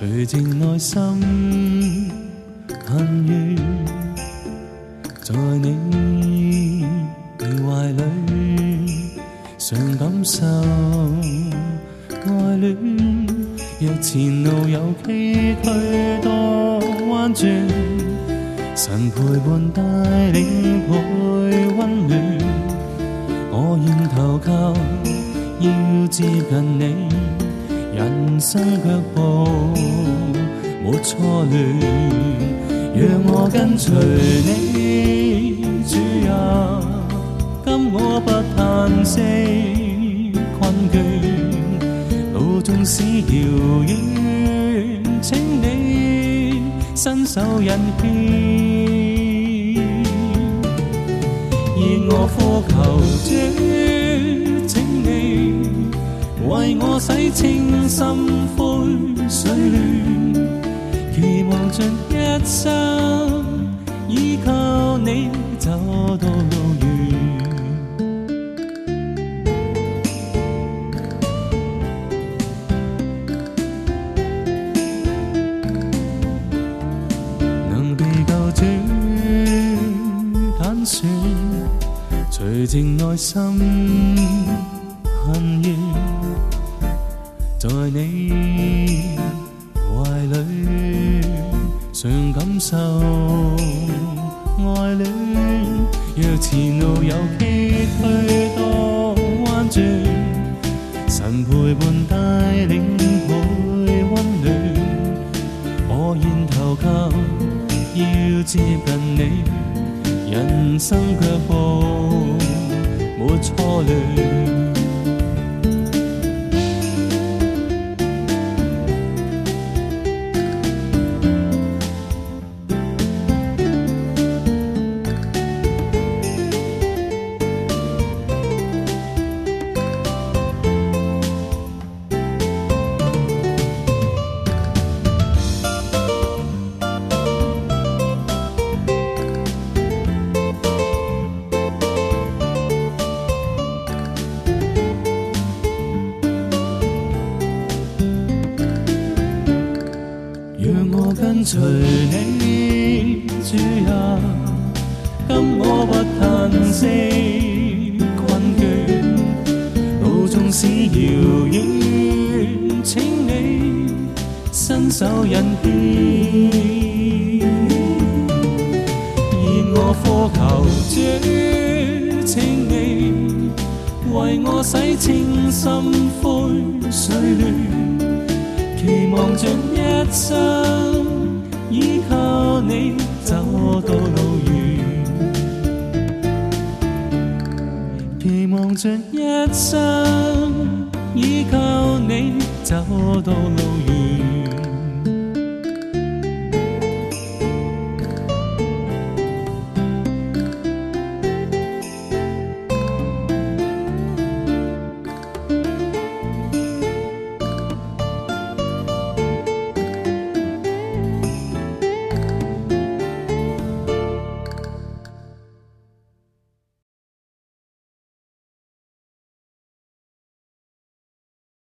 内心恨怨，在你怀里常感受爱恋。若前路有崎岖多弯转，神陪伴带领配温暖，我愿投靠，要接近你，人生脚步错乱，让我跟随你，主啊，今我不叹息困倦，路纵使遥远，请你伸手引牵。而我呼求主，请你为我洗清心灰水乱，期望尽一生依靠你走到路远。能被救主拣选，除净内心恨怨，在你怀里感受爱恋。若前路有崎岖多弯转，神陪伴带领配温暖。我愿投靠，要接近你，人生脚步没错乱。随你，主啊，今我不叹息困倦，路纵使遥远，请你伸手引牵。而我呼求主，请你为我洗清心灰水乱。期望尽一生依靠你走到路远，期望着一生依靠你走到路远。